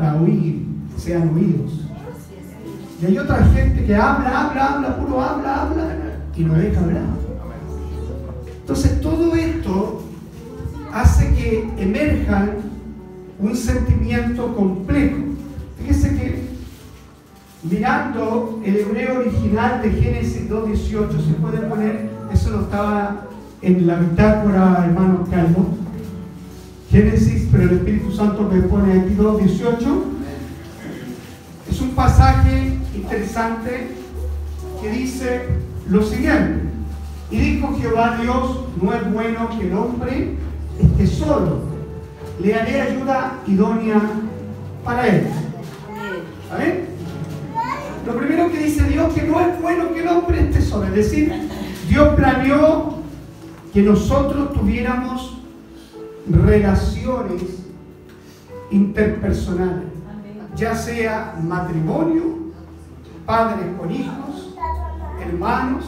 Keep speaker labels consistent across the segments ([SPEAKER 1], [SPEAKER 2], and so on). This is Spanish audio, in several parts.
[SPEAKER 1] para oír, sean oídos. Y hay otra gente que habla, habla, habla, puro habla, habla, y no deja hablar. Entonces todo esto hace que emerjan un sentimiento complejo. Fíjese que mirando el hebreo original de Génesis 2.18, se puede poner, eso no estaba en la bitácora, hermano Calvo, Génesis, pero el Espíritu Santo me pone aquí 2.18. Es un pasaje interesante que dice lo siguiente. Y dijo Jehová Dios, no es bueno que el hombre esté solo. Le haré ayuda idónea para él. Lo primero que dice Dios que no es bueno que el hombre esté solo. Es decir, Dios planeó que nosotros tuviéramos relaciones interpersonales, ya sea matrimonio, padres con hijos, hermanos,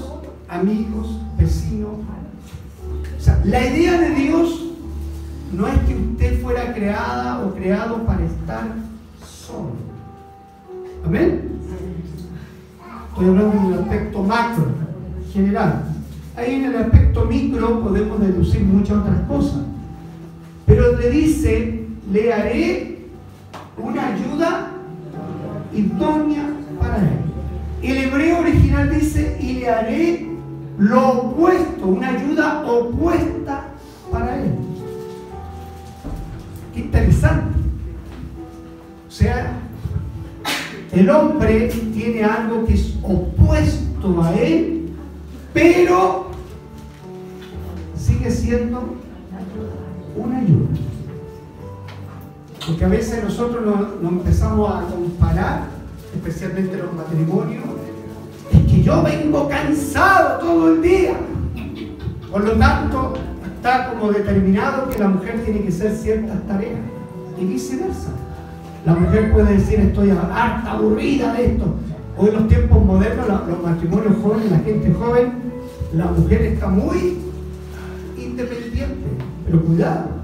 [SPEAKER 1] amigos, vecinos. O sea, la idea de Dios no es que usted fuera creada o creado para estar solo. Amén. Estoy hablando en el aspecto macro, general. Ahí en el aspecto micro podemos deducir muchas otras cosas. Pero le dice, le haré una ayuda idónea para él. El hebreo original dice, y le haré lo opuesto, una ayuda opuesta para él. Qué interesante. O sea, el hombre tiene algo que es opuesto a él, pero sigue siendo una ayuda. Porque a veces nosotros nos, empezamos a comparar, especialmente los matrimonios, es que yo vengo cansado todo el día. Por lo tanto, está como determinado que la mujer tiene que hacer ciertas tareas y viceversa. La mujer puede decir estoy harta, aburrida de esto. Hoy en los tiempos modernos, los matrimonios jóvenes, la gente joven, la mujer está muy independiente. Pero cuidado,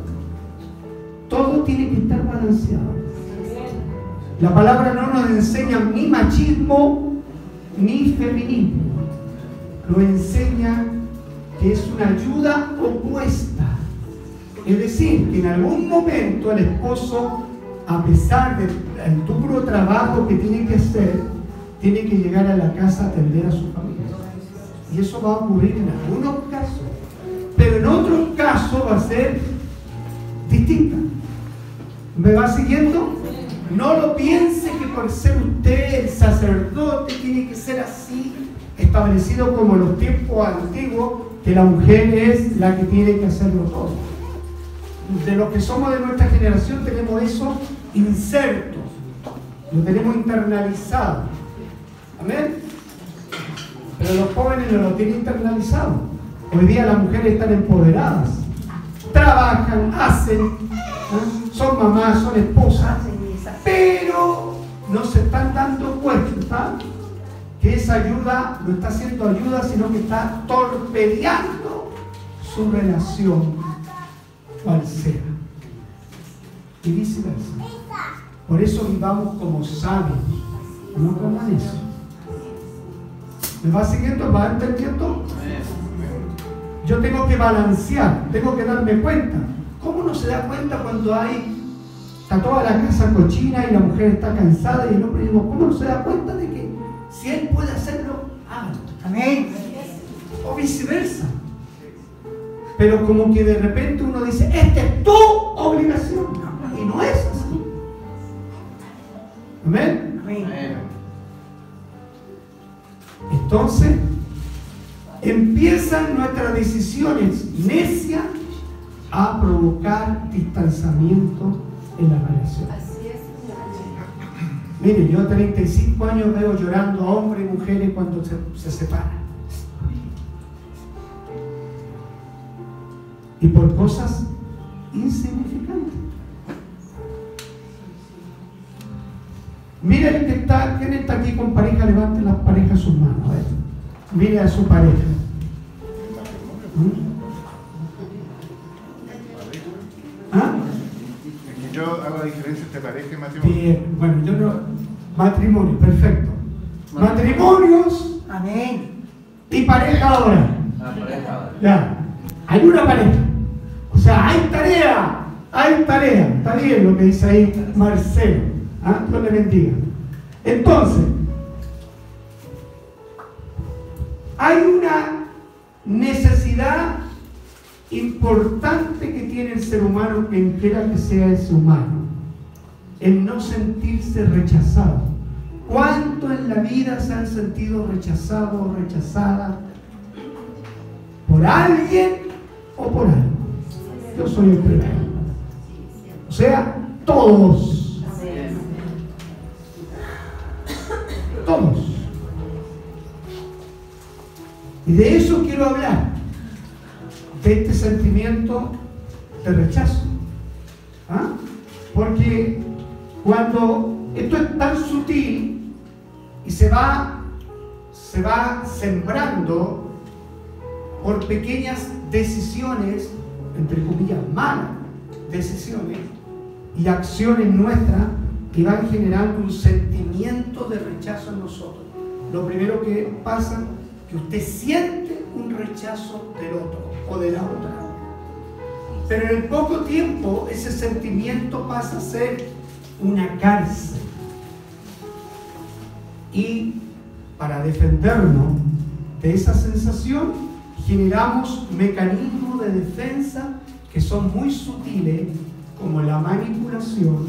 [SPEAKER 1] todo tiene que estar balanceado. La palabra no nos enseña ni machismo ni feminismo. Nos enseña que es una ayuda opuesta. Es decir, que en algún momento el esposo, a pesar del duro trabajo que tiene que hacer, tiene que llegar a la casa a atender a su familia. Y eso va a ocurrir en algunos casos. Pero en otros casos va a ser distinta. ¿Me va siguiendo? No lo piense que por ser usted el sacerdote tiene que ser así, establecido como en los tiempos antiguos, que la mujer es la que tiene que hacerlo todo. De los que somos de nuestra generación tenemos eso insertos, lo tenemos internalizado. Amén. Pero los jóvenes no lo tienen internalizado. Hoy día las mujeres están empoderadas, trabajan, hacen. Son mamás, son esposas, pero no se están dando cuenta que esa ayuda no está haciendo ayuda, sino que está torpedeando su relación, cual sea. Y viceversa. Por eso vivamos como sabios, no como necios. ¿Me va siguiendo? ¿Va entendiendo? Yo tengo que balancear, tengo que darme cuenta. ¿Cómo no se da cuenta cuando hay, está toda la casa cochina y la mujer está cansada y el hombre dice, ¿cómo no se da cuenta de que si él puede hacerlo, hágalo? Amén. O viceversa. Pero como que de repente uno dice, esta es tu obligación. Y no es así. Amén. Amén. Entonces, empiezan nuestras decisiones necias a provocar distanciamiento en la relación. Mire, yo a 35 años veo llorando a hombres y mujeres cuando se, se separan. Y por cosas insignificante. Mire el que está, ¿quién está aquí con pareja? Levante las parejas sus manos. A ver. Mire a su pareja.
[SPEAKER 2] Pareja y matrimonio.
[SPEAKER 1] Bien, bueno, yo no. Matrimonio, perfecto. Matrimonios
[SPEAKER 3] Amén.
[SPEAKER 1] y pareja ahora. Ya. Hay una pareja. O sea, hay tarea. Hay tarea. Está bien lo que dice ahí Marcelo. ¿Ah? Dios le bendiga. Entonces, hay una necesidad importante que tiene el ser humano, quien quiera que sea ese humano, el no sentirse rechazado. ¿Cuánto en la vida se han sentido rechazados o rechazadas por alguien o por algo? Yo soy el primero. O sea, todos. Todos. Y de eso quiero hablar, de este sentimiento de rechazo. ¿Ah? Porque cuando esto es tan sutil y se va, se va sembrando por pequeñas decisiones, entre comillas, malas decisiones y acciones nuestras que van generando un sentimiento de rechazo en nosotros. Lo primero que pasa que usted siente un rechazo del otro o de la otra. Pero en poco tiempo ese sentimiento pasa a ser una cárcel. Y para defendernos de esa sensación, generamos mecanismos de defensa que son muy sutiles, como la manipulación,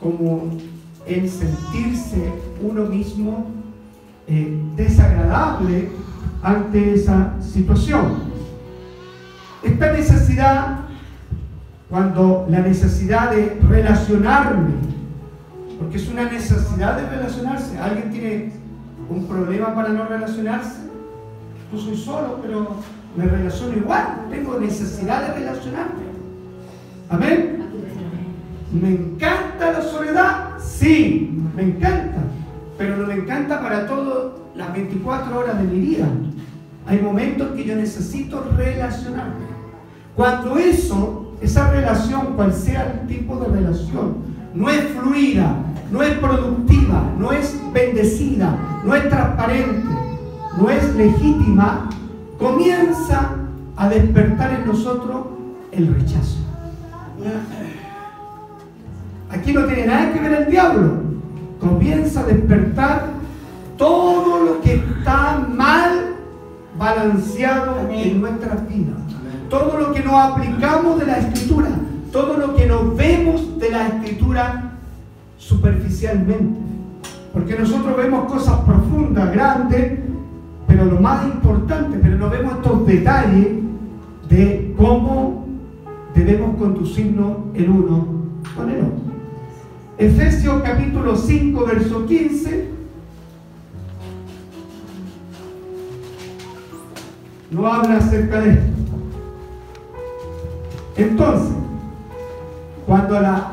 [SPEAKER 1] como el sentirse uno mismo eh, desagradable ante esa situación. Esta necesidad, cuando la necesidad de relacionarme, porque es una necesidad de relacionarse, alguien tiene un problema para no relacionarse, yo soy solo, pero me relaciono igual, tengo necesidad de relacionarme. Amén. ¿Me encanta la soledad? Sí, me encanta pero no me encanta para todas las 24 horas de mi vida. Hay momentos que yo necesito relacionarme. Cuando eso, esa relación, cual sea el tipo de relación, no es fluida, no es productiva, no es bendecida, no es transparente, no es legítima, comienza a despertar en nosotros el rechazo. Aquí no tiene nada que ver el diablo comienza a despertar todo lo que está mal balanceado en nuestras vidas. Todo lo que nos aplicamos de la escritura, todo lo que nos vemos de la escritura superficialmente. Porque nosotros vemos cosas profundas, grandes, pero lo más importante, pero no vemos estos detalles de cómo debemos conducirnos el uno con el otro. Efesios capítulo 5, verso 15. No habla acerca de esto. Entonces, cuando la,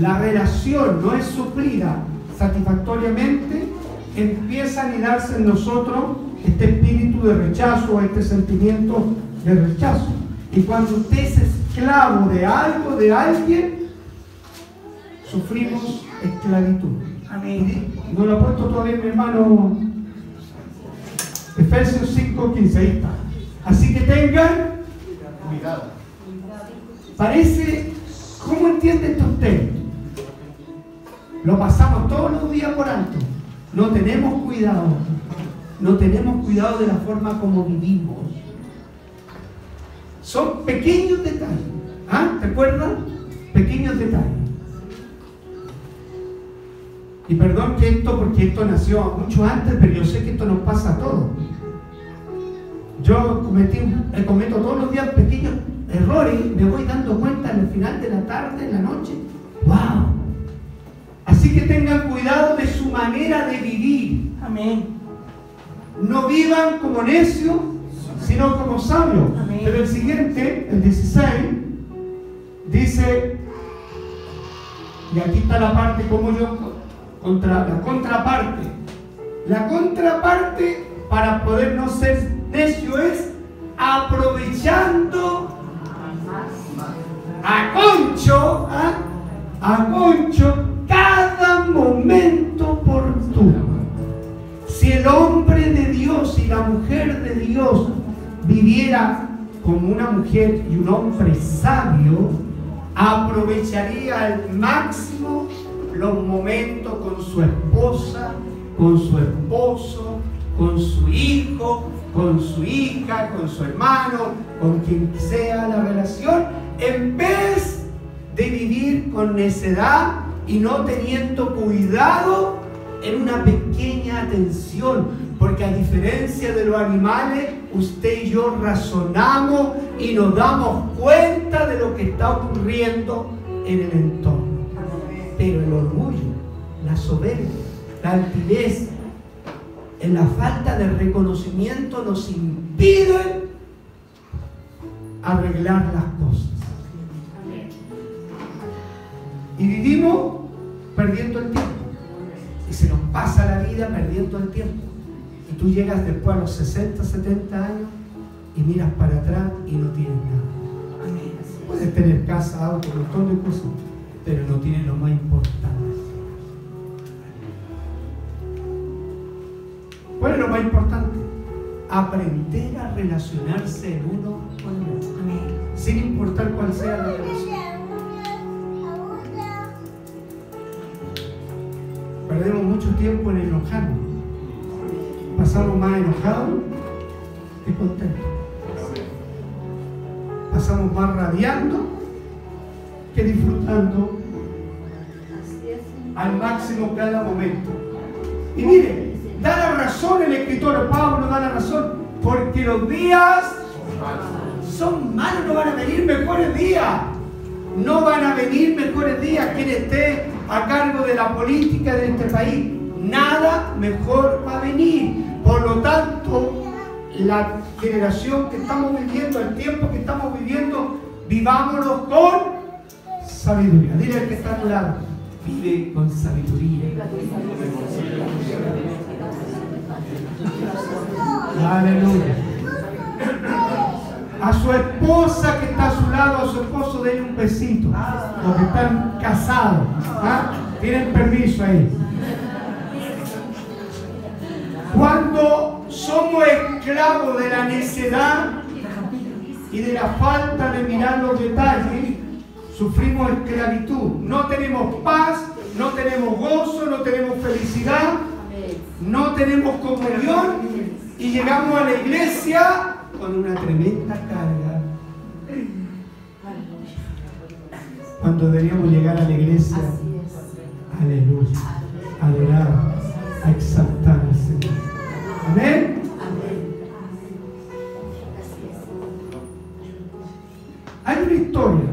[SPEAKER 1] la relación no es suplida satisfactoriamente, empieza a anidarse en nosotros este espíritu de rechazo, este sentimiento de rechazo. Y cuando usted es esclavo de algo, de alguien, sufrimos esclavitud. Amén. No lo ha puesto todavía mi hermano. Efesios 5, 15, ahí está. Así que tengan Parece, ¿cómo entiende esto usted? Lo pasamos todos los días por alto. No tenemos cuidado. No tenemos cuidado de la forma como vivimos. Son pequeños detalles. ¿Ah? ¿Te acuerdas? Pequeños detalles. Y perdón que esto, porque esto nació mucho antes, pero yo sé que esto nos pasa a todos. Yo cometí, eh, cometo todos los días pequeños errores y me voy dando cuenta en el final de la tarde, en la noche. ¡Wow! Así que tengan cuidado de su manera de vivir. Amén. No vivan como necios, sino como sabios. Pero el siguiente, el 16, Dice, y aquí está la parte como yo, contra, la contraparte. La contraparte para poder no ser necio es aprovechando a concho, ¿ah? a concho cada momento oportuno. Si el hombre de Dios y la mujer de Dios viviera como una mujer y un hombre sabio, aprovecharía al máximo los momentos con su esposa, con su esposo, con su hijo, con su hija, con su hermano, con quien sea la relación, en vez de vivir con necedad y no teniendo cuidado en una pequeña atención, porque a diferencia de los animales, usted y yo razonamos y nos damos cuenta de lo que está ocurriendo en el entorno. Pero el orgullo, la soberbia, la altivez, en la falta de reconocimiento nos impiden arreglar las cosas. Y vivimos perdiendo el tiempo. Y se nos pasa la vida perdiendo el tiempo. Y tú llegas después a los 60, 70 años y miras para atrás y no tienes nada. Puedes tener casa, auto, un montón de cosas, pero no tienes lo más importante. ¿Cuál es lo más importante? Aprender a relacionarse el uno con el otro. Sin importar cuál sea la relación. Perdemos mucho tiempo en enojarnos. Pasamos más enojados que contentos. Pasamos más rabiando que disfrutando al máximo cada momento. Y mire, da la razón el escritor Pablo, da la razón, porque los días son malos, no van a venir mejores días. No van a venir mejores días quien esté a cargo de la política de este país. Nada mejor va a venir. Por lo tanto, la generación que estamos viviendo, el tiempo que estamos viviendo, vivámonos con sabiduría. Dile al que está a tu lado, vive con sabiduría. Aleluya. A su esposa que está a su lado, a su esposo, denle un besito. Los que están casados. ¿ah? Tienen permiso ahí. Cuando somos esclavos de la necedad y de la falta de mirar los detalles, sufrimos esclavitud. No tenemos paz, no tenemos gozo, no tenemos felicidad, no tenemos comunión y llegamos a la iglesia con una tremenda carga. Cuando deberíamos llegar a la iglesia, aleluya, adorar, a exaltar al Señor. Amén. Hay una historia,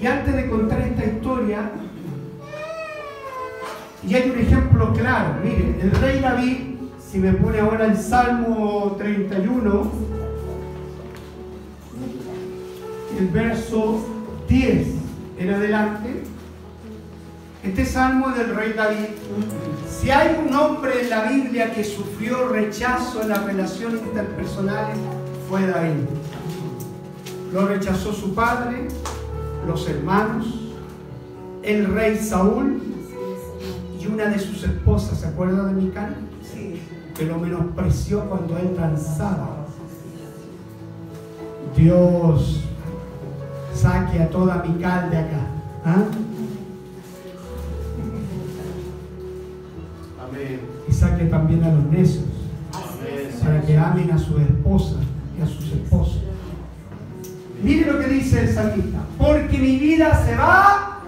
[SPEAKER 1] y antes de contar esta historia, y hay un ejemplo claro, mire, el rey David, si me pone ahora el Salmo 31, el verso 10 en adelante, este salmo del rey David. Si hay un hombre en la Biblia que sufrió rechazo en las relaciones interpersonales, fue David. Lo rechazó su padre, los hermanos, el rey Saúl y una de sus esposas, ¿se acuerda de Mical? Sí. Que lo menospreció cuando él danzaba. Dios saque a toda Mical de acá. ¿ah?
[SPEAKER 2] Amén.
[SPEAKER 1] Y saque también a los necios
[SPEAKER 2] Amén.
[SPEAKER 1] para que amen a su esposa y a sus esposos. Mire lo que dice el salmista, porque mi vida se va,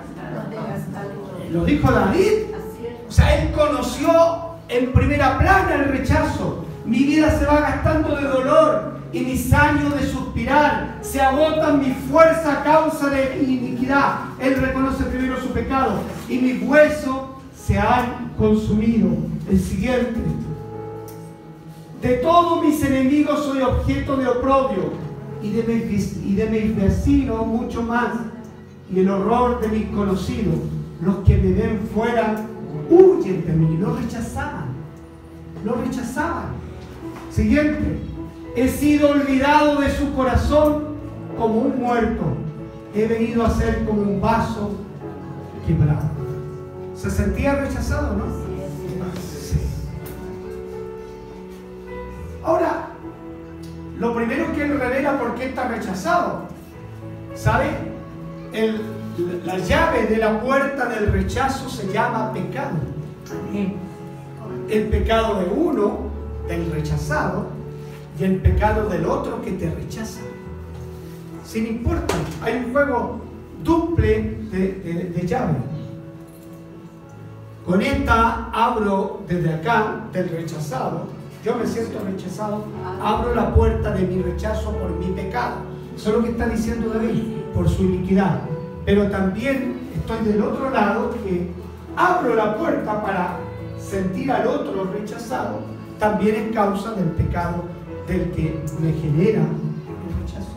[SPEAKER 1] lo dijo David, o sea, él conoció en primera plana el rechazo, mi vida se va gastando de dolor y mis años de suspirar, se agotan mi fuerza a causa de mi iniquidad, él reconoce primero su pecado y mis huesos se han consumido. El siguiente, de todos mis enemigos soy objeto de oprobio y de mis, y de mis vecinos mucho más. y el horror de mis conocidos. Los que me ven fuera huyen de mí. Lo rechazaban. Lo rechazaban. Siguiente. He sido olvidado de su corazón como un muerto. He venido a ser como un vaso quebrado. Se sentía rechazado, ¿no? Sí. Ahora, lo primero que él revela por qué está rechazado. ¿Sabe? La llave de la puerta del rechazo se llama pecado. El pecado de uno, del rechazado, y el pecado del otro que te rechaza. Sin importar, hay un juego duple de, de llave. Con esta abro desde acá, del rechazado, yo me siento rechazado, abro la puerta de mi rechazo por mi pecado. Eso es lo que está diciendo David, por su iniquidad. Pero también estoy del otro lado que abro la puerta para sentir al otro rechazado, también es causa del pecado del que me genera el rechazo.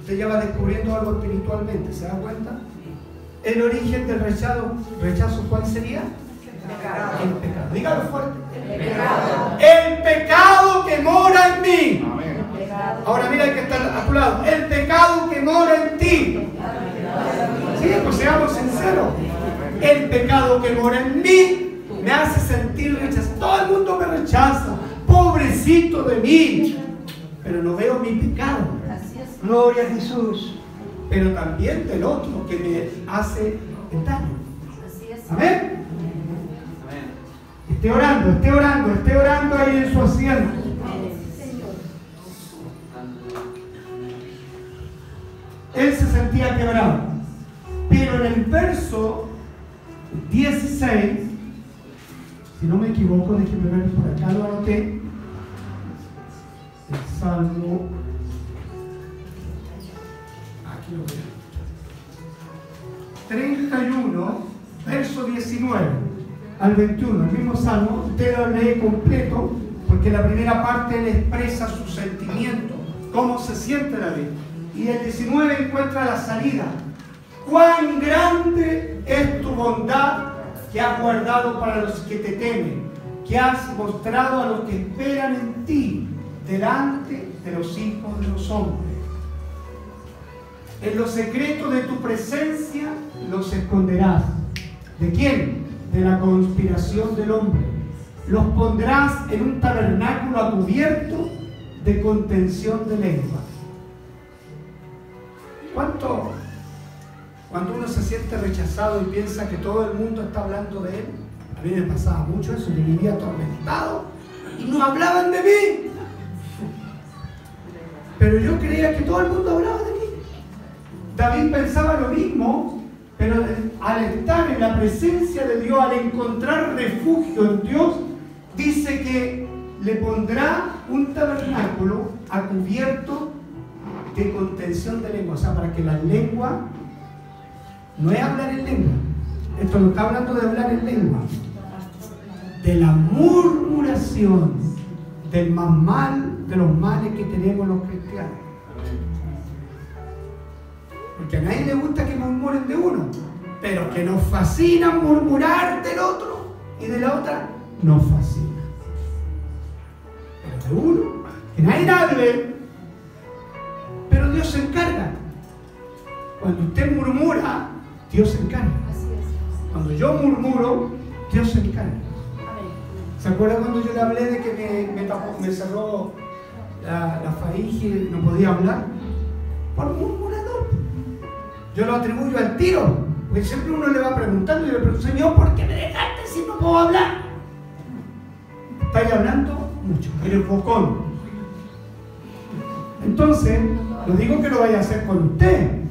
[SPEAKER 1] Usted ya va descubriendo algo espiritualmente, ¿se da cuenta? El origen del rechazo, rechazo ¿cuál sería? El pecado. Dígalo fuerte. El pecado. El pecado que mora en mí. Ahora mira que está a tu lado. El pecado que mora en ti. Sí, pues seamos sinceros. El pecado que mora en mí me hace sentir rechazado. Todo el mundo me rechaza. Pobrecito de mí. Pero no veo mi pecado. Gloria a Jesús. Pero también del otro que me hace el daño. Amén. Esté orando, esté orando, esté orando ahí en su asiento. Él se sentía quebrado. Pero en el verso 16, si no me equivoco, déjenme ver por acá, lo anoté. El Salmo. Aquí lo veo. 31, verso 19 al 21, el mismo salmo, usted lo lee completo, porque la primera parte le expresa su sentimiento, cómo se siente David. Y el 19 encuentra la salida. Cuán grande es tu bondad que has guardado para los que te temen, que has mostrado a los que esperan en ti delante de los hijos de los hombres. En los secretos de tu presencia los esconderás. ¿De quién? de la conspiración del hombre. Los pondrás en un tabernáculo a cubierto de contención de lengua. ¿Cuánto? Cuando uno se siente rechazado y piensa que todo el mundo está hablando de él, a mí me pasaba mucho eso, yo vivía atormentado y no hablaban de mí. Pero yo creía que todo el mundo hablaba de mí. David pensaba lo mismo pero al estar en la presencia de Dios, al encontrar refugio en Dios, dice que le pondrá un tabernáculo a cubierto de contención de lengua. O sea, para que la lengua no es hablar en lengua. Esto no está hablando de hablar en lengua. De la murmuración, del más mal de los males que tenemos los cristianos. Porque a nadie le gusta que murmuren de uno, pero que nos fascina murmurar del otro y de la otra, nos fascina. Pero de uno, que nadie hable, pero Dios se encarga. Cuando usted murmura, Dios se encarga. Cuando yo murmuro, Dios se encarga. ¿Se acuerda cuando yo le hablé de que me, cerró la, la faringe y no podía hablar? Por murmurar. Yo lo atribuyo al tiro. Porque siempre uno le va preguntando y le pregunto, Señor, ¿por qué me dejaste si no puedo hablar? Estáis hablando mucho, eres bocón. Entonces, no digo que lo vaya a hacer con usted.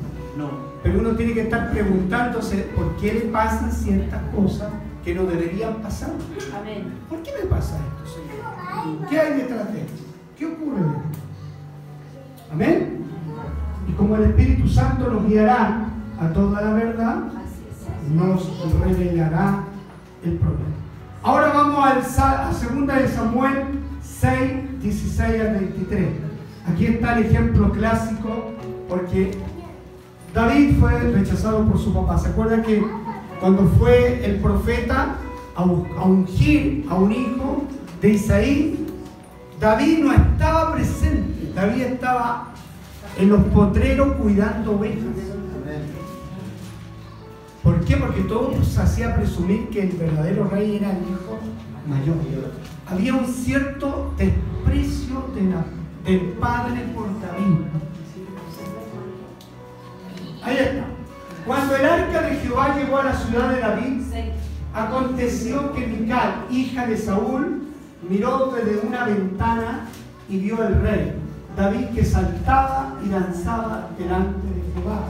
[SPEAKER 1] Pero uno tiene que estar preguntándose por qué le pasan ciertas cosas que no deberían pasar. Amén. ¿Por qué me pasa esto, Señor? ¿Qué hay detrás de esto? ¿Qué ocurre? Amén. Y como el Espíritu Santo nos guiará a toda la verdad, nos revelará el problema. Ahora vamos a 2 de Samuel 6, 16 al 23. Aquí está el ejemplo clásico porque David fue rechazado por su papá. ¿Se acuerdan que cuando fue el profeta a, ungir a un hijo de Isaí, David no estaba presente, David estaba en los potreros cuidando ovejas. ¿Por qué? Porque todo se hacía presumir que el verdadero rey era el hijo mayor. Había un cierto desprecio del padre por David. Ahí está. Cuando el arca de Jehová llegó a la ciudad de David, aconteció que Mical, hija de Saúl, miró desde una ventana y vio al rey, David que saltaba y danzaba delante de Jehová.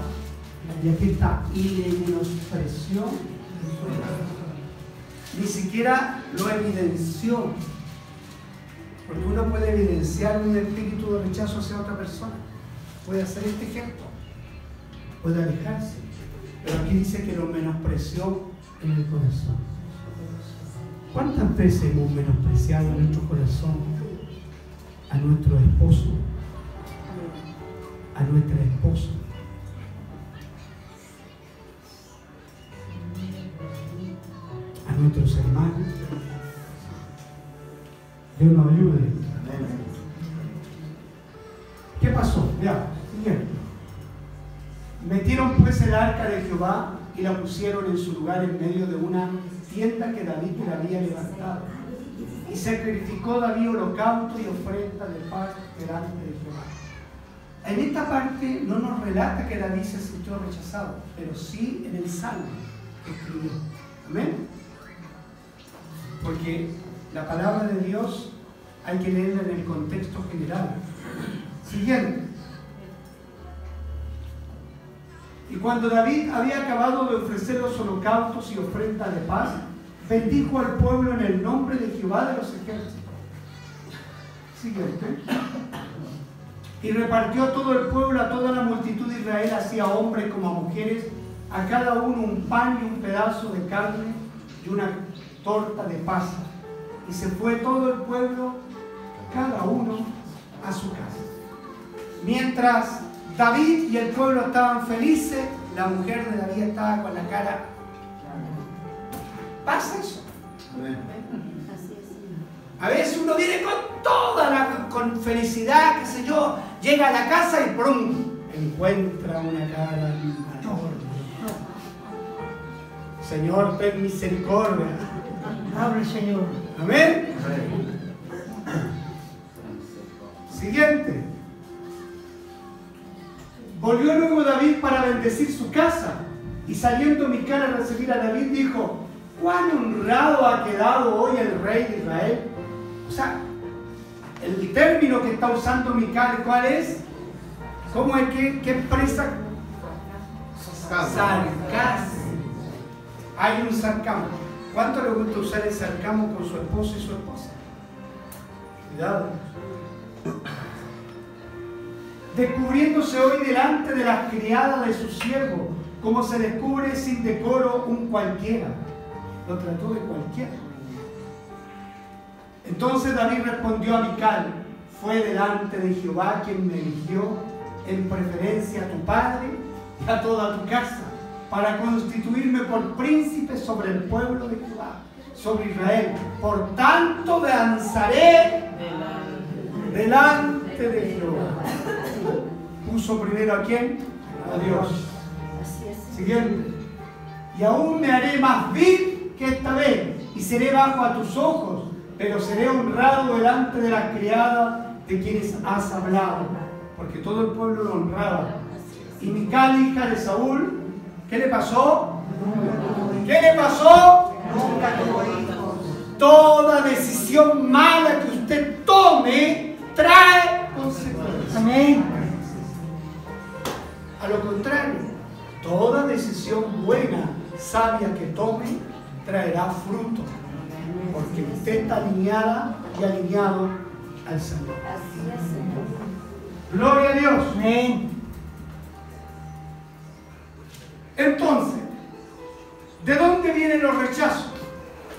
[SPEAKER 1] Y aquí está, y le menospreció Ni siquiera lo evidenció. Porque uno puede evidenciar un espíritu de rechazo hacia otra persona. Puede hacer este ejemplo. Puede alejarse. Pero aquí dice que lo menospreció en el corazón. ¿Cuántas veces hemos menospreciado en nuestro corazón a nuestro esposo, a nuestra esposa? a nuestros hermanos. Dios nos ayude. Y la pusieron en su lugar en medio de una tienda que David le había levantado. Y sacrificó David holocausto y ofrenda de paz delante de Jehová. En esta parte no nos relata que David se sintió rechazado, pero sí en el salmo que escribió. Amén. Porque la palabra de Dios hay que leerla en el contexto general. Siguiente. Y cuando David había acabado de ofrecer los holocaustos y ofrendas de paz, bendijo al pueblo en el nombre de Jehová de los ejércitos. Siguiente. Y repartió todo el pueblo, a toda la multitud de Israel, así a hombres como a mujeres, a cada uno un pan y un pedazo de carne y una torta de paz. Y se fue todo el pueblo, cada uno a su casa. Mientras David y el pueblo estaban felices, la mujer de David estaba con la cara. Pasa eso. A veces uno viene con toda la con felicidad, qué sé yo, llega a la casa y ¡prum! encuentra una cara Señor, ten misericordia.
[SPEAKER 3] Abre, Señor.
[SPEAKER 1] Amén. Siguiente. Volvió luego David para bendecir su casa. Y saliendo Mical a recibir a David, dijo, cuán honrado ha quedado hoy el rey de Israel. O sea, el término que está usando Mical, ¿cuál es? ¿Cómo es que, que expresa? Sarcasmo. Hay un sarcasmo. ¿Cuánto le gusta usar el sarcasmo con su esposo y su esposa? Cuidado descubriéndose hoy delante de las criadas de su siervo, como se descubre sin decoro un cualquiera. Lo trató de cualquiera. Entonces David respondió a Mical, fue delante de Jehová quien me eligió en preferencia a tu padre y a toda tu casa, para constituirme por príncipe sobre el pueblo de Jehová, sobre Israel. Por tanto danzaré delante de Jehová puso primero a quién? A Dios. Siguiente. Y aún me haré más vil que esta vez, y seré bajo a tus ojos, pero seré honrado delante de la criada de quienes has hablado, porque todo el pueblo lo honraba. Y Mical, hija de Saúl, ¿qué le pasó? ¿Qué le pasó? Toda decisión mala que usted tome trae consecuencias. Amén. A lo contrario, toda decisión buena, sabia que tome, traerá fruto. Porque usted está alineada y alineado al Señor. Gloria a Dios. Amén. Entonces, ¿de dónde vienen los rechazos?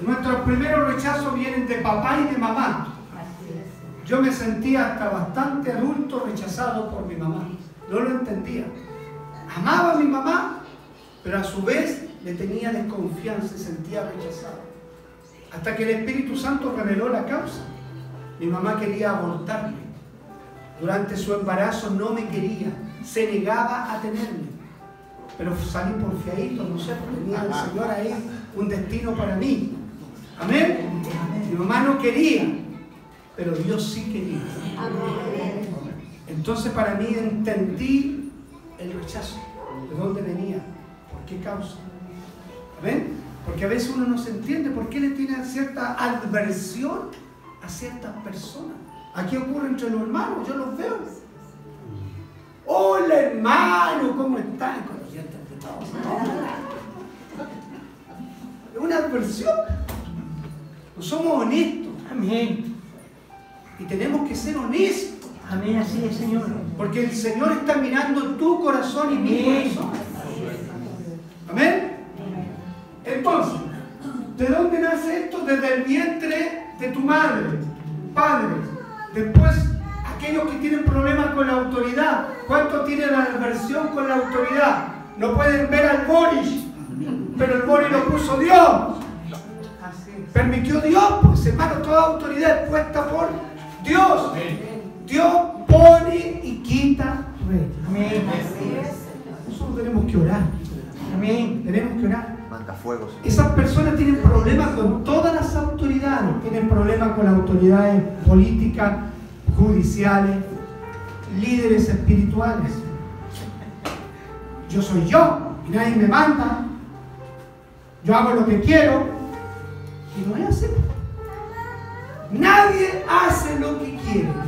[SPEAKER 1] Nuestros primeros rechazos vienen de papá y de mamá. Yo me sentía hasta bastante adulto rechazado por mi mamá. No lo entendía. Amaba a mi mamá, pero a su vez le tenía desconfianza y sentía rechazado. Hasta que el Espíritu Santo reveló la causa. Mi mamá quería abortarme. Durante su embarazo no me quería, se negaba a tenerme. Pero salí por fiadito, no sé, tenía el Señor ahí un destino para mí. Amén. Mi mamá no quería, pero Dios sí quería. Entonces para mí entendí el rechazo, de dónde venía, por qué causa. ¿Ven? Porque a veces uno no se entiende por qué le tiene cierta adversión a ciertas personas. Aquí ocurre entre los hermanos, yo los veo. Hola hermano, ¿cómo están? Es una adversión. Somos honestos.
[SPEAKER 3] Amén.
[SPEAKER 1] Y tenemos que ser honestos.
[SPEAKER 3] Amén, así es, Señor.
[SPEAKER 1] Porque el Señor está mirando tu corazón y mi
[SPEAKER 3] Amén.
[SPEAKER 1] corazón. Amén. Entonces, ¿de dónde nace esto? Desde el vientre de tu madre, padre. Después, aquellos que tienen problemas con la autoridad. ¿Cuánto tienen la aversión con la autoridad? No pueden ver al Boris, pero el Boris lo puso Dios. Permitió Dios, pues hermano, toda autoridad es puesta por Dios. Dios pone y quita rey.
[SPEAKER 3] Amén.
[SPEAKER 1] Nosotros tenemos que orar.
[SPEAKER 3] Amén.
[SPEAKER 1] Tenemos que orar.
[SPEAKER 4] Manda fuego. Señor.
[SPEAKER 1] Esas personas tienen problemas con todas las autoridades. Tienen problemas con las autoridades políticas, judiciales, líderes espirituales. Yo soy yo y nadie me manda. Yo hago lo que quiero. Y no es así. Nadie hace lo que quiere.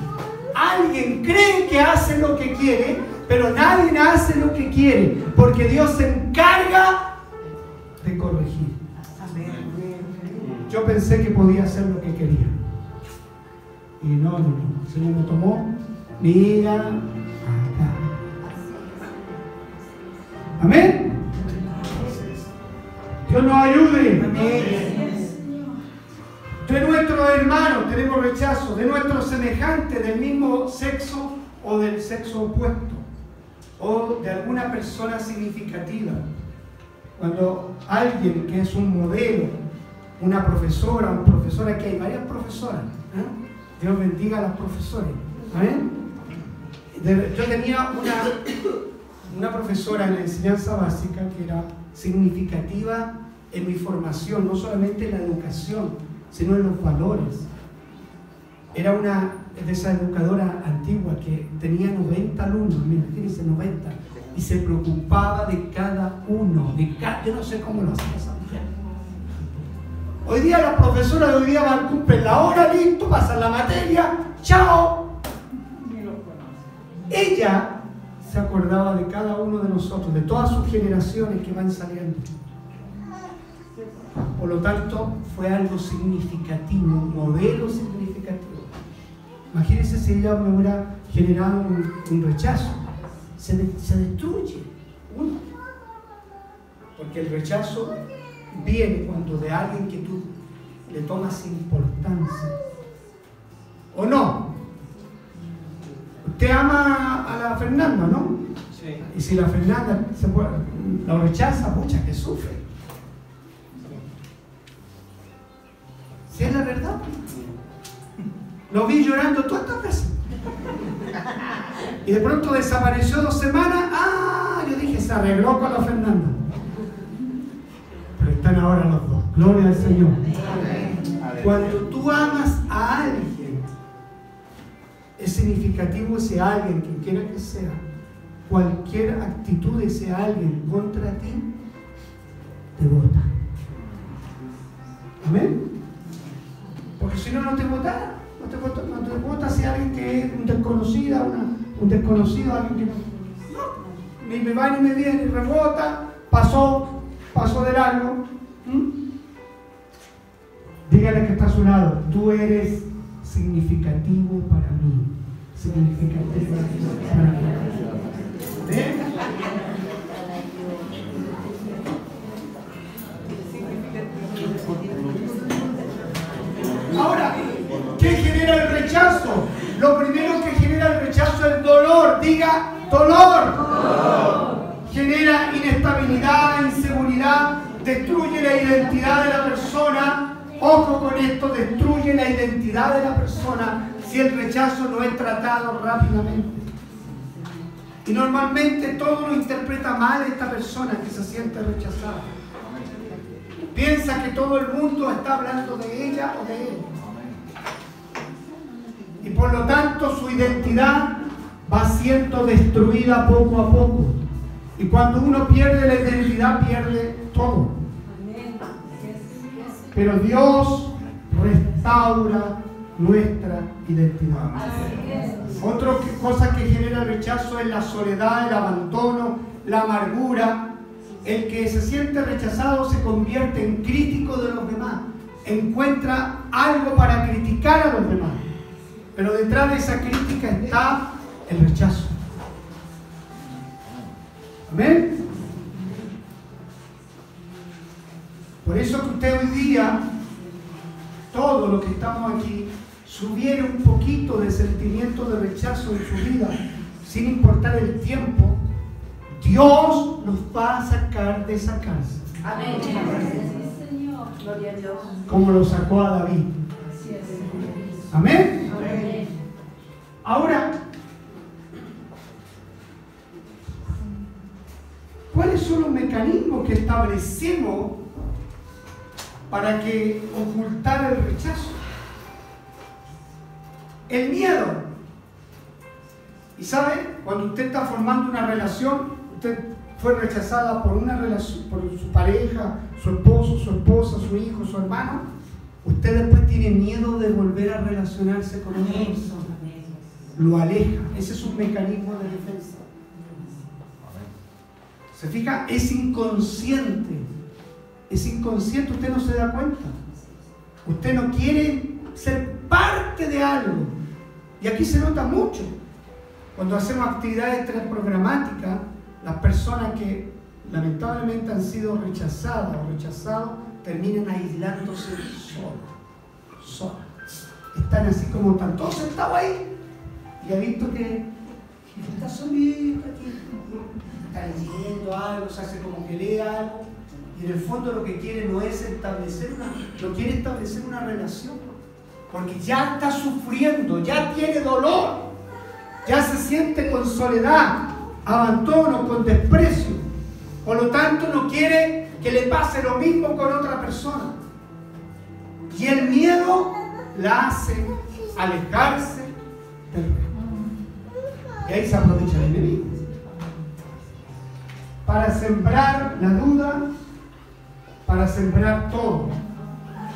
[SPEAKER 1] Alguien cree que hace lo que quiere, pero nadie hace lo que quiere, porque Dios se encarga de corregir. Yo pensé que podía hacer lo que quería. Y no, no, no. El Señor me tomó, mira acá. Amén. Dios nos ayude. De nuestros hermanos tenemos rechazo, de nuestros semejantes del mismo sexo o del sexo opuesto, o de alguna persona significativa. Cuando alguien que es un modelo, una profesora, un profesor, aquí hay varias profesoras, ¿eh? Dios bendiga a las. De- Yo tenía una, una profesora en la enseñanza básica que era significativa en mi formación, no solamente en la educación, sino en los valores. Era una de esas educadoras antiguas que tenía 90 alumnos, imagínense 90, y se preocupaba de cada uno, de cada, yo no sé cómo lo hacía esa. Hoy día las profesoras de hoy día van, cumplen la hora, listo, pasan la materia, chao. Ella se acordaba de cada uno de nosotros, de todas sus generaciones que van saliendo. Por lo tanto, fue algo significativo, un modelo significativo. Imagínense si ella me hubiera generado un, un rechazo. Se, de- se destruye uno. Porque el rechazo viene cuando de alguien que tú le tomas importancia. ¿O no? Usted ama a la Fernanda, ¿no?
[SPEAKER 5] Sí.
[SPEAKER 1] Y si la Fernanda se puede- lo rechaza, pucha, que sufre. Si es la verdad. Lo vi llorando todas estas veces. Y de pronto desapareció dos semanas. Ah, yo dije, se arregló con la Fernanda. Pero están ahora los dos. Gloria al Señor. Cuando tú amas a alguien, es significativo ese alguien, quien quiera que sea, cualquier actitud de ese alguien contra ti, te vota. Amén. Porque si no, no te votara. No te vota, no vota si alguien que es un desconocido, un desconocido, alguien que no, ni me va ni me viene, ni rebota, pasó, pasó de largo. Dígale que está a su lado, tú eres significativo para mí. Significativo para mí. ¿Ven? Ahora, ¿qué genera el rechazo? Lo primero que genera el rechazo es dolor. Diga dolor. inestabilidad, inseguridad, destruye la identidad de la persona. Ojo con esto, destruye la identidad de la persona si el rechazo no es tratado rápidamente. Y normalmente todo lo interpreta mal esta persona que se siente rechazada. Piensa que todo el mundo está hablando de ella o de él. Y por lo tanto su identidad va siendo destruida poco a poco. Y cuando uno pierde la identidad, pierde todo. Pero Dios restaura nuestra identidad. Otra cosa que genera rechazo es la soledad, el abandono, la amargura. El que se siente rechazado se convierte en crítico de los demás. Encuentra algo para criticar a los demás. Pero detrás de esa crítica está el rechazo. Amén. Por eso que usted hoy día, todo lo que estamos aquí, subiera un poquito de sentimiento de rechazo en su vida, sin importar el tiempo, Dios nos va a sacar de esa cárcel. Amén. Como lo sacó a David. Amén. Ahora, ¿cuáles son los mecanismos que establecemos para que ocultar el rechazo? El miedo. Y sabe, cuando usted está formando una relación, usted fue rechazada por una relación, por su pareja, su esposo, su esposa, su hijo, su hermano, usted después tiene miedo de volver a relacionarse con otra persona. Lo aleja. Ese es un mecanismo de defensa. ¿Se fija? Es inconsciente. Es inconsciente, usted no se da cuenta. Usted no quiere ser parte de algo. Y aquí se nota mucho. Cuando hacemos actividades transprogramáticas, las personas que lamentablemente han sido rechazadas o rechazados terminan aislándose solos. Solas. Están así como están todos sentados ahí. Y ha visto que está solito. Está leyendo algo, se hace como que lee algo. Y en el fondo lo que quiere no es establecer una, no quiere establecer una relación. Porque ya está sufriendo, ya tiene dolor, ya se siente con soledad, abandono, con desprecio. Por lo tanto, no quiere que le pase lo mismo con otra persona. Y el miedo la hace alejarse del reino. Y ahí se aprovecha el enemigo. Para sembrar la duda, para sembrar todo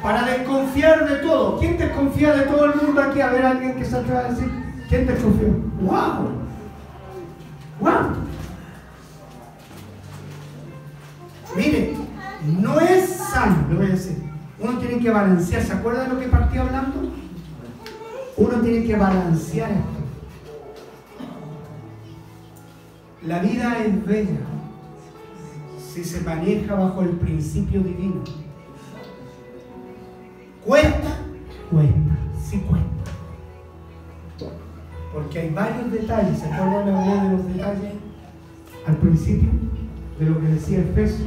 [SPEAKER 1] para desconfiar de todo. ¿Quién desconfía de todo el mundo aquí? A ver, alguien que se atreva a decir, ¿quién desconfía? ¡Wow! ¡Wow! Mire, no es sano, lo voy a decir. Uno tiene que balancear. ¿Se acuerda de lo que partí hablando? Uno tiene que balancear esto. La vida es bella si se maneja bajo el principio divino. ¿Cuesta? Cuesta, sí cuesta. Porque hay varios detalles, ¿se acuerdan de los detalles al principio? De lo que decía Efesio.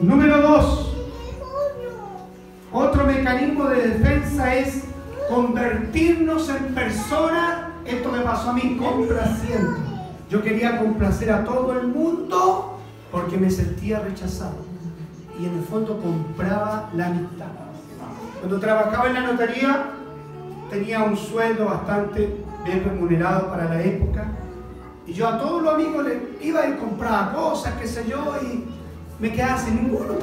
[SPEAKER 1] Número dos, otro mecanismo de defensa es convertirnos en personas, esto me pasó a mí, complaciente. Yo quería complacer a todo el mundo porque me sentía rechazado y en el fondo compraba la amistad. Cuando trabajaba en la notaría tenía un sueldo bastante bien remunerado para la época y yo a todos los amigos les iba y compraba cosas, qué sé yo, y me quedaba sin ninguno.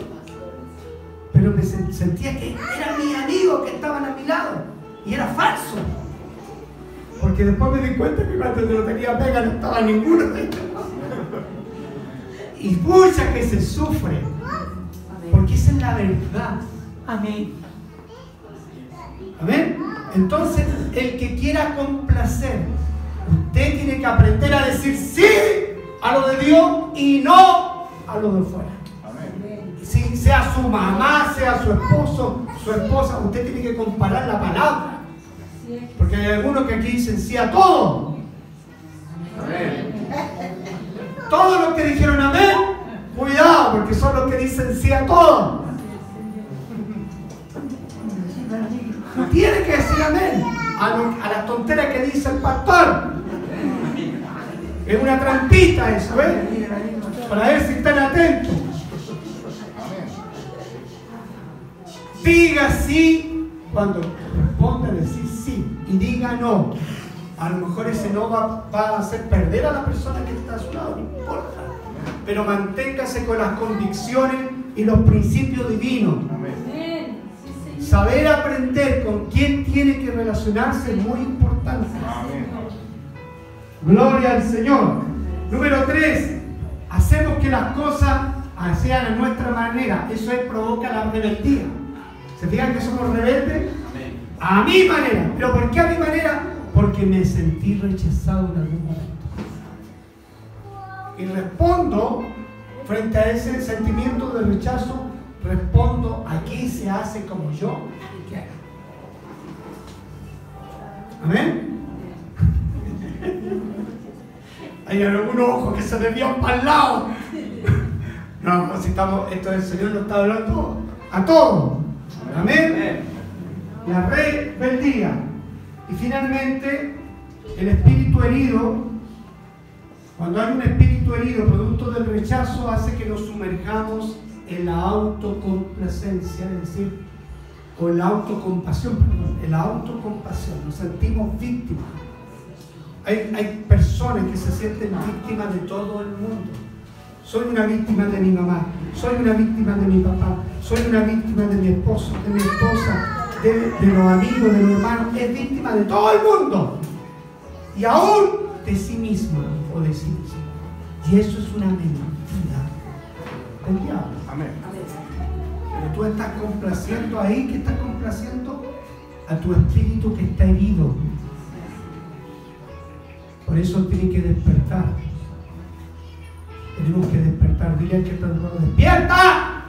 [SPEAKER 1] Pero me sentía que eran mis amigos que estaban a mi lado y era falso. Porque después me di cuenta que cuando no tenía pega no estaba ninguno de ellos. Y pucha que se sufre porque esa es la verdad. Amén. Amén. Entonces, el que quiera complacer, usted tiene que aprender a decir sí a lo de Dios y no a lo de fuera. Amén. Si sea su mamá, sea su esposo, su esposa, usted tiene que comparar la palabra. Porque hay algunos que aquí dicen sí a todo. Amén. Todos los que dijeron amén, cuidado, porque son los que dicen sí a todo. No tiene que decir amén a, lo- a la tontera que dice el pastor. Es una trampita eso, ¿ves? Para ver si están atentos. Diga sí cuando responda decir sí y diga no. A lo mejor ese no va, va a hacer perder a la persona que está a su lado, no importa. Pero manténgase con las convicciones y los principios divinos.
[SPEAKER 2] Amén.
[SPEAKER 1] Saber aprender con quién tiene que relacionarse es muy importante.
[SPEAKER 2] Amén.
[SPEAKER 1] Gloria al Señor. Número tres, hacemos que las cosas sean a nuestra manera. Eso es, provoca la rebeldía. ¿Se fijan que somos rebeldes? A mi manera. ¿Pero por qué a mi manera? Porque me sentí rechazado en algún momento. Y respondo frente a ese sentimiento de rechazo, respondo, aquí se hace como yo quiero. Amén. Hay algunos ojos que se desvían para el lado. No, si estamos, esto el Señor nos está hablando a todos. Amén. La rebeldía. Y finalmente, el espíritu herido. Cuando hay un espíritu herido producto del rechazo, hace que nos sumerjamos en la autocomplacencia, es decir, o en la autocompasión, perdón, en la autocompasión. Nos sentimos víctimas. Hay, hay personas que se sienten víctimas de todo el mundo. Soy una víctima de mi mamá, soy una víctima de mi papá, soy una víctima de mi esposo, de mi esposa, de, de los amigos, de los hermanos. Es víctima de todo el mundo. Y aún de sí misma o de sí mismo. Y eso es una mentira del diablo.
[SPEAKER 2] Amén.
[SPEAKER 1] Pero tú estás complaciendo ahí, que estás complaciendo a tu espíritu que está herido. Por eso tiene que despertar. Tenemos que despertar. Dile al que está lado, despierta. ¿Ah?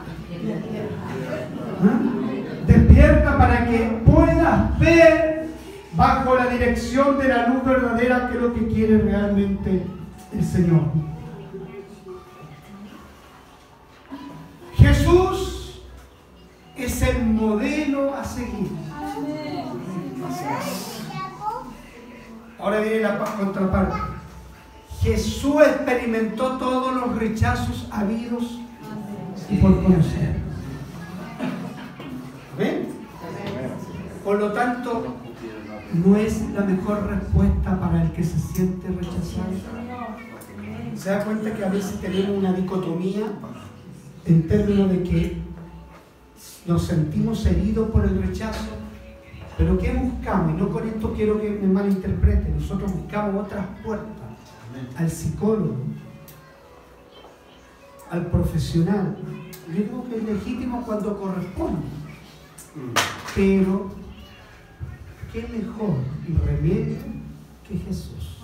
[SPEAKER 1] Despierta para que puedas ver bajo la dirección de la luz verdadera que es lo que quiere realmente el Señor. Contraparte. Jesús experimentó todos los rechazos habidos y por conocer. ¿Ven? Por lo tanto, no es la mejor respuesta para el que se siente rechazado. ¿Se da cuenta que a veces tenemos una dicotomía en términos de que nos sentimos heridos por el rechazo? Pero ¿qué buscamos? Y no con esto quiero que me malinterpreten. Nosotros buscamos otras puertas. Al psicólogo, al profesional. Yo digo que es legítimo cuando corresponde. Pero, ¿qué mejor remedio que Jesús?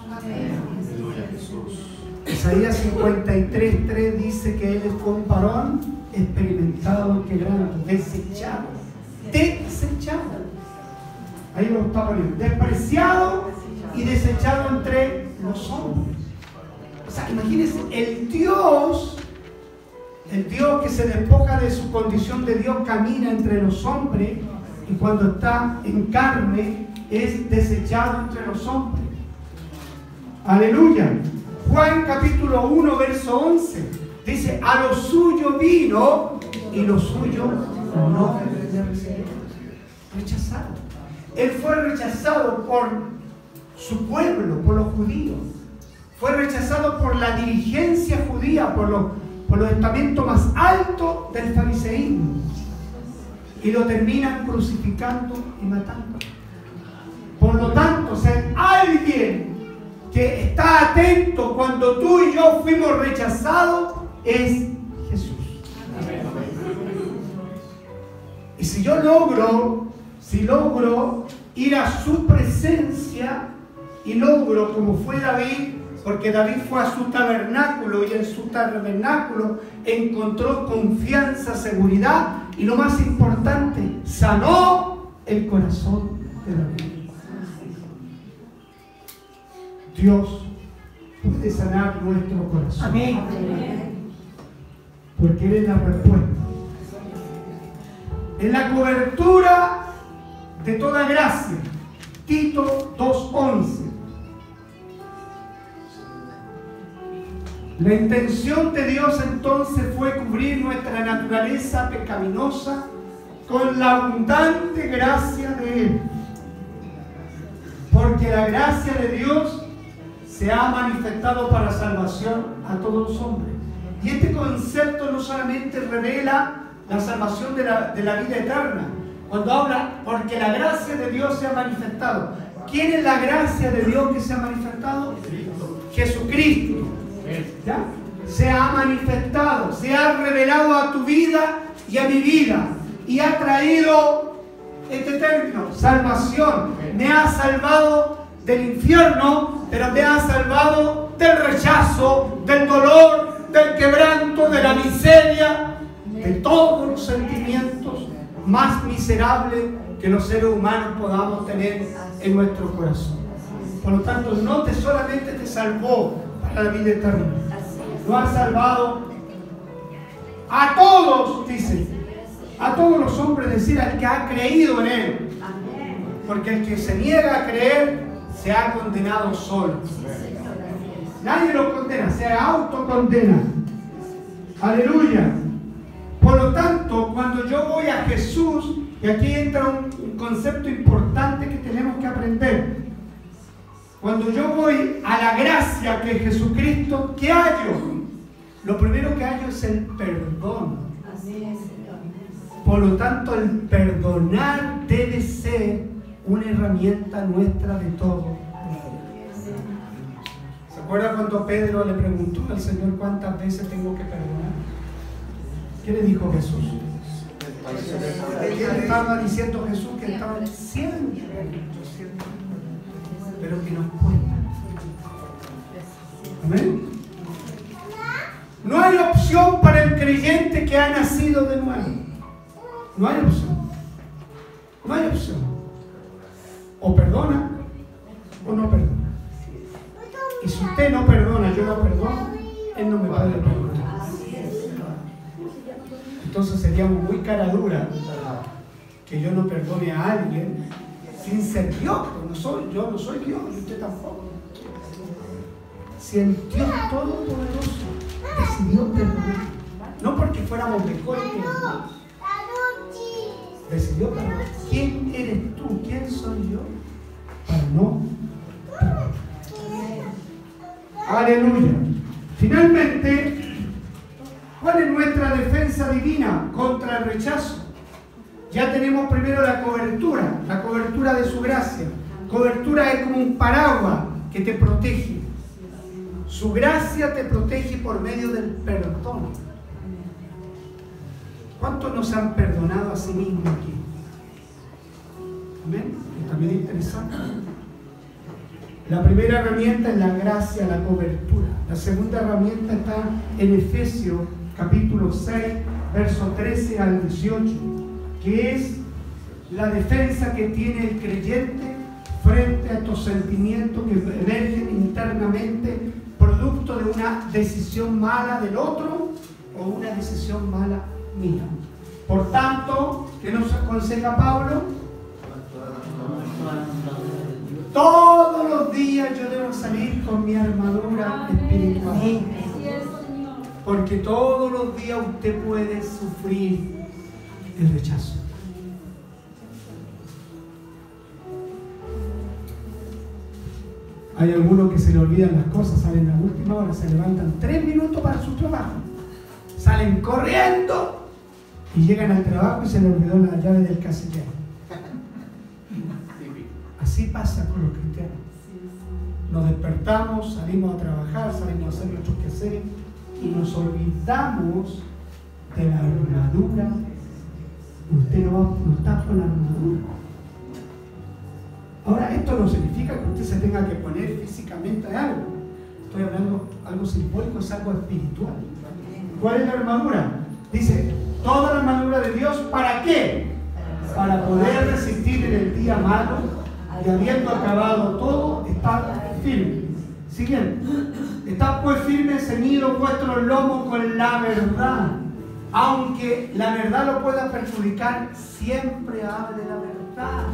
[SPEAKER 1] Isaías 53.3 dice que Él fue un varón experimentado, quebrado, desechado. Desechado. Ahí lo está poniendo. Despreciado y desechado entre los hombres. O sea, imagínense, el Dios, el Dios que se despoja de su condición de Dios, camina entre los hombres y cuando está en carne es desechado entre los hombres. Aleluya. Juan capítulo 1, verso 11. Dice, a lo suyo vino y lo suyo no. Rechazado. Él fue rechazado por su pueblo, por los judíos. Fue rechazado por la dirigencia judía, por los, por los estamentos más altos del fariseísmo. Y lo terminan crucificando y matando. Por lo tanto, ser alguien que está atento cuando tú y yo fuimos rechazados es Jesús. Y si yo logro, si logro ir a su presencia y logro, como fue David, porque David fue a su tabernáculo y en su tabernáculo encontró confianza, seguridad y lo más importante, sanó el corazón de David. Dios puede sanar nuestro corazón.
[SPEAKER 3] Amén.
[SPEAKER 1] Porque Él es la respuesta. En la cobertura de toda gracia. Tito 2.11. La intención de Dios entonces fue cubrir nuestra naturaleza pecaminosa con la abundante gracia de Él. Porque la gracia de Dios se ha manifestado para salvación a todos los hombres. Y este concepto no solamente revela la salvación de la, de la vida eterna, cuando habla, porque la gracia de Dios se ha manifestado. ¿Quién es la gracia de Dios que se ha manifestado? Jesucristo. ¿Ya? Se ha manifestado, se ha revelado a tu vida y a mi vida. Y ha traído este término, salvación. Me ha salvado del infierno, pero me ha salvado del rechazo, del dolor, del quebranto, de la miseria, de todos los sentimientos más miserables que los seres humanos podamos tener en nuestro corazón. Por lo tanto, no te solamente te salvó la vida eterna, lo ha salvado a todos, dice, a todos los hombres, es decir, al que ha creído en Él. Porque el que se niega a creer se ha condenado solo. Nadie lo condena, se autocondena. Aleluya. Por lo tanto, cuando yo voy a Jesús, y aquí entra un, concepto importante que tenemos que aprender. Cuando yo voy a la gracia que es Jesucristo, ¿qué hallo? Lo primero que hallo es el perdón. Por lo tanto, el perdonar debe ser una herramienta nuestra de todo. ¿Se acuerda cuando Pedro le preguntó al Señor cuántas veces tengo que perdonar? ¿Qué le dijo Jesús? ¿Qué le estaba diciendo Jesús? Que estaba siempre, pero que nos cuenta. Amén. No hay opción para el creyente que ha nacido de nuevo. No hay opción. No hay opción. O perdona o no perdona. Y si usted no perdona, yo no perdono, Él no me puede perdonar. Entonces sería muy cara dura que yo no perdone a alguien sin ser Dios. No soy, yo no soy Dios y usted tampoco. Si el Dios Todopoderoso decidió perdonar, no porque fuéramos mejores que demás, decidió perdonar. ¿Quién eres tú? ¿Quién soy yo? Para no. Aleluya. Finalmente, ¿Cuál es nuestra defensa divina contra el rechazo? Ya tenemos primero la cobertura, la cobertura de su gracia. Cobertura es como un paraguas que te protege. Su gracia te protege por medio del perdón. ¿Cuántos nos han perdonado a sí mismos aquí? Amén. también es interesante. La primera herramienta es la gracia, la cobertura. La segunda herramienta está en Efesios capítulo 6, verso 13 al 18, que es la defensa que tiene el creyente frente a estos sentimientos que emergen internamente producto de una decisión mala del otro o una decisión mala mía. Por tanto, ¿qué nos aconseja Pablo? Todos los días yo debo salir con mi armadura espiritual. Porque todos los días usted puede sufrir el rechazo. Hay algunos que se le olvidan las cosas, salen a última hora, se levantan tres minutos para su trabajo, salen corriendo y llegan al trabajo y se le olvidó la llave del casillero. Así pasa con los cristianos. Nos despertamos, salimos a trabajar, salimos a hacer nuestros quehaceres y nos olvidamos de la armadura. Usted no, está con la armadura. Ahora, esto no significa que usted se tenga que poner físicamente algo. Estoy hablando algo simbólico, es algo espiritual. ¿Cuál es la armadura? Dice, toda la armadura de Dios, ¿para qué? Para poder resistir en el día malo y habiendo acabado todo, estar firme. Siguiente. Estad pues firmes, ceñidos vuestros lomos con la verdad. Aunque la verdad lo pueda perjudicar, siempre hable la verdad.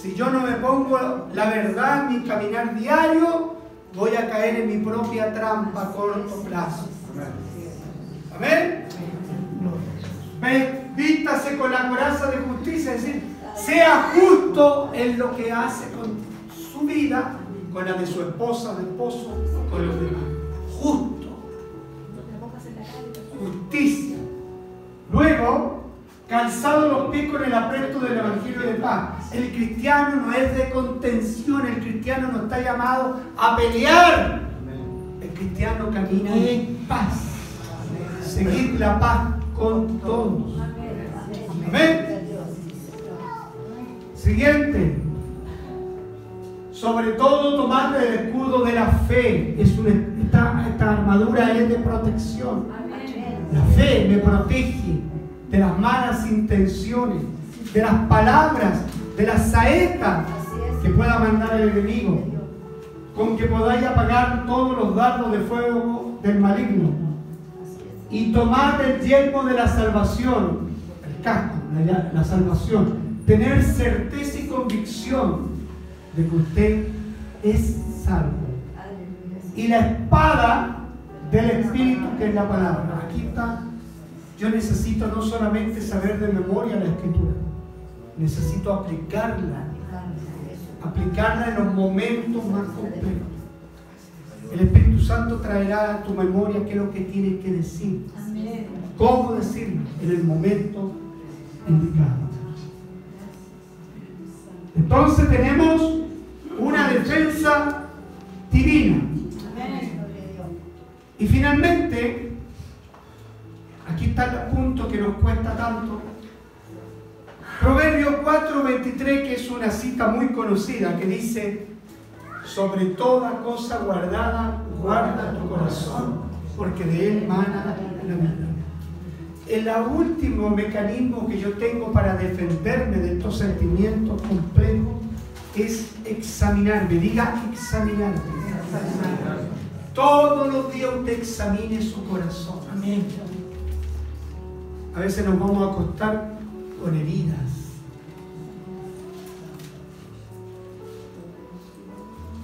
[SPEAKER 1] Si yo no me pongo la verdad en mi caminar diario, voy a caer en mi propia trampa a corto plazo. Amén. Ve, Vístase con la coraza de justicia, es decir, sea justo en lo que hace con su vida, con la de su esposa, de esposo, con los demás. Justo. Justicia. Luego, calzado los pies con el apresto del Evangelio de paz. El cristiano no es de contención, el cristiano no está llamado a pelear. El cristiano camina en paz. Seguir la paz con todos. Amén. Siguiente. Sobre todo tomar el escudo de la fe. Es una, esta, esta armadura es de protección. La fe me protege de las malas intenciones, de las palabras, de las saetas que pueda mandar el enemigo, con que podáis apagar todos los dardos de fuego del maligno y tomar el yelmo de la salvación, el casco, la, la salvación, tener certeza y convicción de que usted es salvo. Y la espada del Espíritu que es la palabra. Aquí está. Yo necesito no solamente saber de memoria la escritura, necesito aplicarla. Aplicarla en los momentos más complejos. El Espíritu Santo traerá a tu memoria qué es lo que tienes que decir. Cómo decirlo en el momento indicado. Entonces tenemos una defensa divina. Y finalmente, aquí está el punto que nos cuesta tanto. Proverbio 4:23, que es una cita muy conocida, que dice, sobre toda cosa guardada, guarda tu corazón, porque de él mana la vida. El último mecanismo que yo tengo para defenderme de estos sentimientos complejos es examinarme. Diga examinarme. Todos los días usted examine su corazón. Amén. A veces nos vamos a acostar con heridas.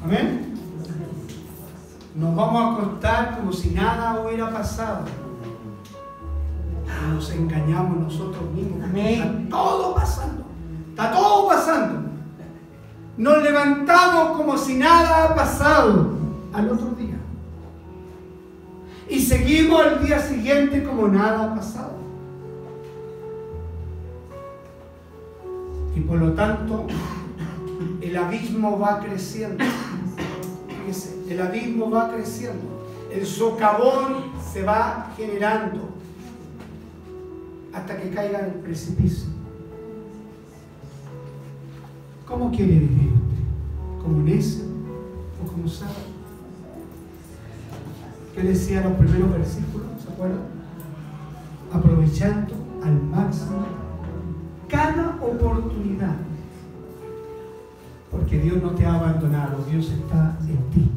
[SPEAKER 1] Amén. Nos vamos a acostar como si nada hubiera pasado. Nos engañamos nosotros mismos.
[SPEAKER 3] Amén.
[SPEAKER 1] Está todo pasando. Está todo pasando. Nos levantamos como si nada ha pasado al otro día. Y seguimos al día siguiente como nada ha pasado. Y por lo tanto, el abismo va creciendo. Fíjese, el abismo va creciendo. El socavón se va generando hasta que caiga en el precipicio. ¿Cómo quiere usted? ¿Como necio o como sabio? ¿Qué decía los primeros versículos? ¿Se acuerdan? Aprovechando al máximo cada oportunidad. Porque Dios no te ha abandonado, Dios está en ti,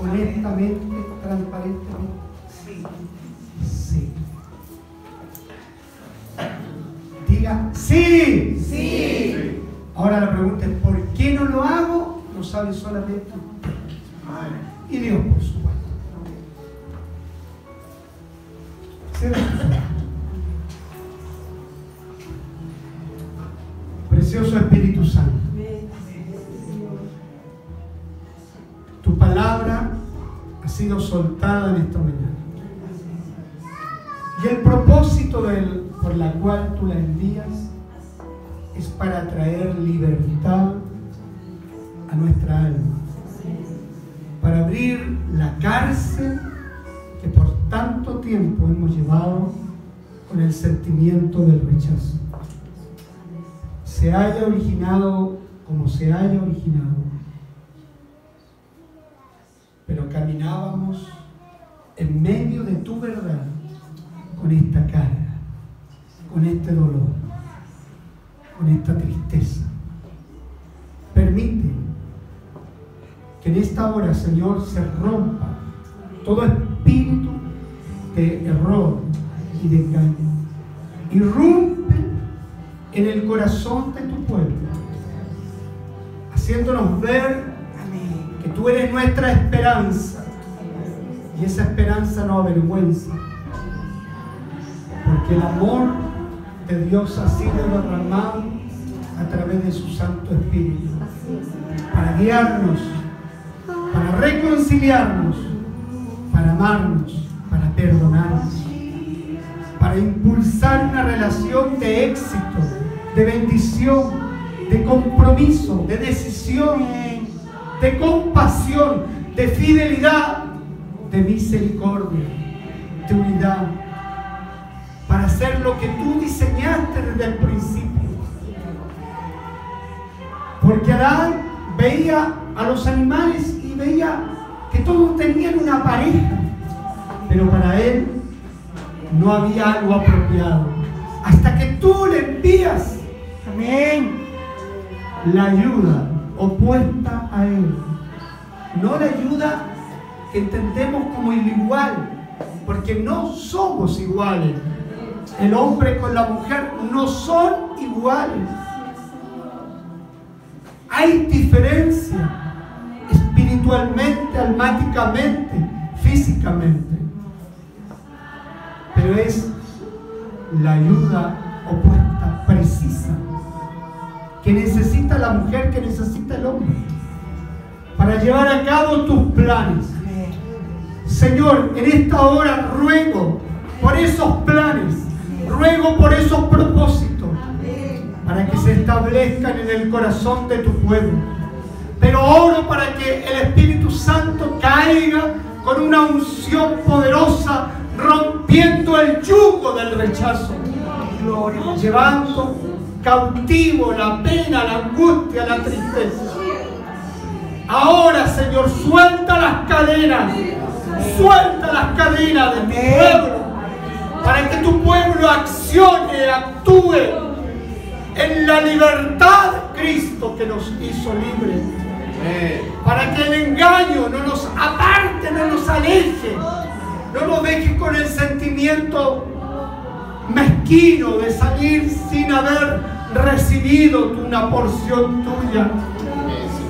[SPEAKER 1] honestamente, transparentemente? Sí. Sí. Diga, sí.
[SPEAKER 2] Sí.
[SPEAKER 1] Ahora la pregunta es, ¿por qué no lo hago? Lo sabe solamente usted. Y Dios, tú la envías es para traer libertad a nuestra alma, para abrir la cárcel que por tanto tiempo hemos llevado con el sentimiento del rechazo. Se haya originado como se haya originado, pero caminábamos en medio de tu verdad con esta carga, con este dolor, con esta tristeza. Permite que en esta hora, Señor, se rompa todo espíritu de error y de engaño. Irrumpe en el corazón de tu pueblo, haciéndonos ver que tú eres nuestra esperanza. Y esa esperanza no avergüenza, porque el amor de Dios ha sido derramado a través de su Santo Espíritu. Para guiarnos, para reconciliarnos, para amarnos, para perdonarnos, para impulsar una relación de éxito, de bendición, de compromiso, de decisión, de compasión, de fidelidad, de misericordia, de unidad, para hacer lo que tú diseñaste desde el principio. Porque Adán veía a los animales y veía que todos tenían una pareja, pero para él no había algo apropiado. Hasta que tú le envías, amén, la ayuda opuesta a él. No la ayuda que entendemos como igual, porque no somos iguales. El hombre con la mujer no son iguales. Hay diferencia espiritualmente, almáticamente, físicamente. Pero es la ayuda opuesta, precisa, que necesita la mujer, que necesita el hombre, para llevar a cabo tus planes. Señor, en esta hora ruego por esos planes, ruego por esos propósitos, para que se establezcan en el corazón de tu pueblo. Pero oro para que el Espíritu Santo caiga con una unción poderosa, rompiendo el yugo del rechazo, llevando cautivo la pena, la angustia, la tristeza. Ahora, Señor, suelta las cadenas, suelta las cadenas de tu pueblo, para que tu pueblo accione, actúe en la libertad de Cristo que nos hizo libres. Para que el engaño no nos aparte, no nos aleje, no nos deje con el sentimiento mezquino de salir sin haber recibido una porción tuya.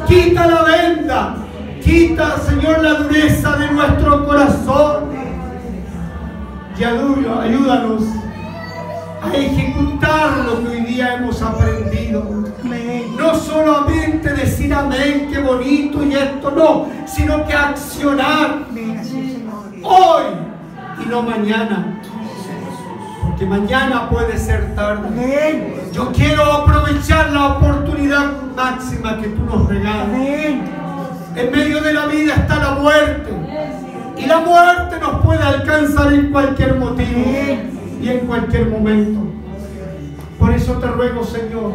[SPEAKER 1] Quita la venda, quita, Señor, la dureza de nuestro corazón. Y ayúdanos a ejecutar lo que hoy día hemos aprendido. No solamente decir amén, qué bonito y esto, no, sino que accionar hoy y no mañana. Porque mañana puede ser tarde. Yo quiero aprovechar la oportunidad máxima que tú nos regalas. En medio de la vida está la muerte. Y la muerte nos puede alcanzar en cualquier motivo y en cualquier momento. Por eso te ruego, Señor,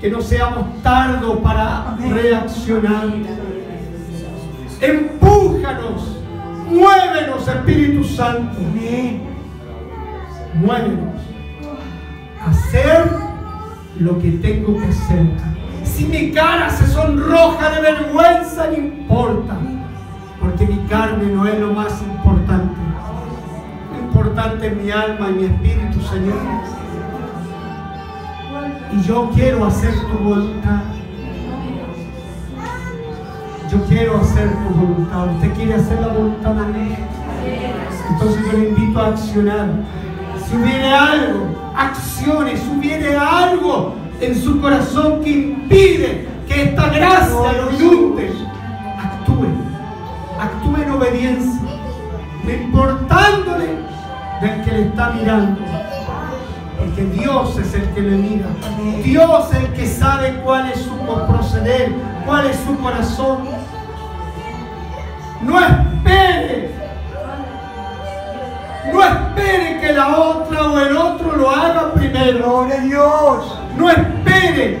[SPEAKER 1] que no seamos tardos para reaccionar. Empújanos, muévenos, Espíritu Santo. Muévenos hacer lo que tengo que hacer. Si mi cara se sonroja de vergüenza, no importa, porque mi carne no es lo más importante. Lo importante es mi alma y mi espíritu, Señor. Y yo quiero hacer tu voluntad. Yo quiero hacer tu voluntad. ¿Usted quiere hacer la voluntad de Dios? Entonces yo le invito a accionar. Si hubiere algo, acciones, si hubiere algo en su corazón que impide que esta gracia lo inunde, actúe. Actúe en obediencia. No importándole del que le está mirando. Porque Dios es el que le mira. Dios es el que sabe cuál es su proceder, cuál es su corazón. No espere. No espere que la otra o el otro lo haga primero.
[SPEAKER 3] Dios.
[SPEAKER 1] No espere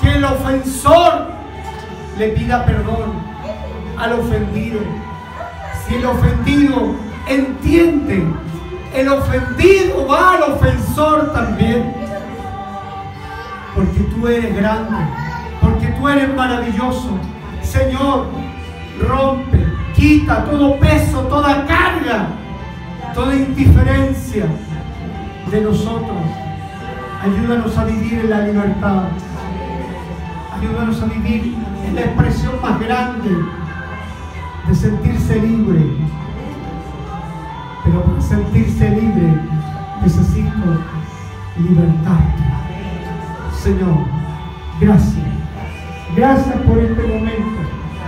[SPEAKER 1] que el ofensor le pida perdón al ofendido. Si el ofendido entiende, el ofendido va al ofensor también. Porque tú eres grande, porque tú eres maravilloso. Señor, rompe, quita todo peso, toda carga, toda indiferencia de nosotros. Ayúdanos a vivir en la libertad. Ayúdanos a vivir en la expresión más grande de sentirse libre. Pero para sentirse libre necesito libertad. Señor, gracias. Gracias por este momento.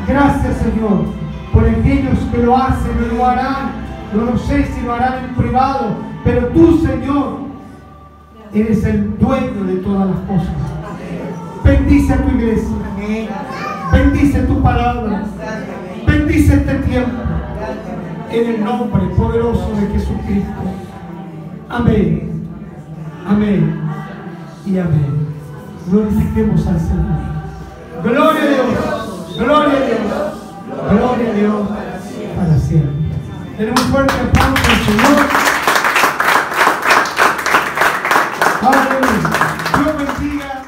[SPEAKER 1] Gracias, Señor, por aquellos que lo hacen y lo harán. No lo sé si lo harán en privado, pero tú, Señor, eres el dueño de todas las cosas. Bendice a tu iglesia. Bendice tu palabra bendice este tiempo en el nombre poderoso de Jesucristo. Amén. Amén. Y amén. Glorifiquemos al Señor. Gloria a Dios. Gloria a Dios. Gloria a Dios para siempre. Tenemos fuerte aplauso al Señor. Aleluya. Dios bendiga.